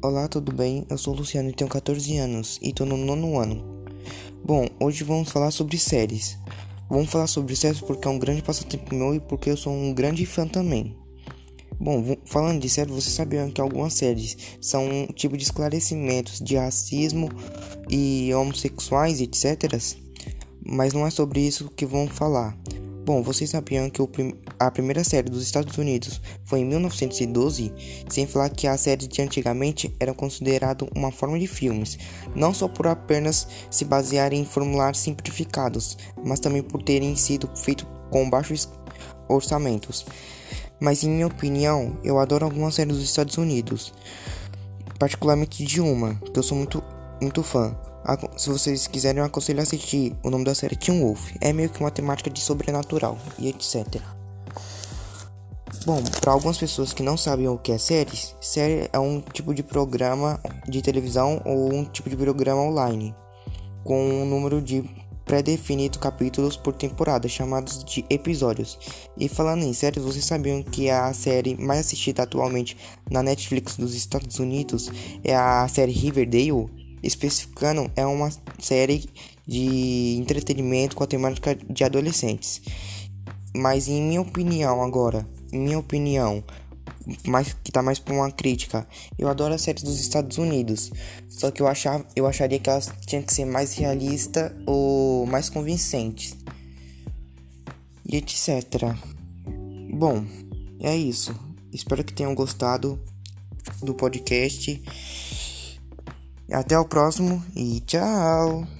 Olá, tudo bem? Eu sou o Luciano e tenho 14 anos e tô no nono ano. Bom, hoje vamos falar sobre séries. Vamos falar sobre séries porque é um grande passatempo meu e porque eu sou um grande fã também. Bom, falando de séries, vocês sabiam que algumas séries são um tipo de esclarecimentos de racismo e homossexuais, etc. Mas não é sobre isso que vamos falar. Bom, vocês sabiam que prim a primeira série dos Estados Unidos foi em 1912, sem falar que as séries de antigamente eram consideradas uma forma de filmes, não só por apenas se basearem em formulários simplificados, mas também por terem sido feitos com baixos orçamentos. Mas em minha opinião, eu adoro algumas séries dos Estados Unidos, particularmente de uma, que eu sou muito, muito fã, se vocês quiserem, eu aconselho a assistir. O nome da série é Teen Wolf. É meio que uma temática de sobrenatural e etc. Bom, para algumas pessoas que não sabem o que é séries, série é um tipo de programa de televisão ou um tipo de programa online com um número de pré-definido capítulos por temporada, chamados de episódios. E falando em séries, vocês sabiam que a série mais assistida atualmente na Netflix dos Estados Unidos é a série Riverdale? Especificando, é uma série de entretenimento com a temática de adolescentes. Mas em minha opinião agora, minha opinião, mais que tá mais para uma crítica. Eu adoro as séries dos Estados Unidos, só que eu achava, eu acharia que elas tinham que ser mais realistas ou mais convincentes. E etc. Bom, é isso. Espero que tenham gostado do podcast. Até o próximo e tchau!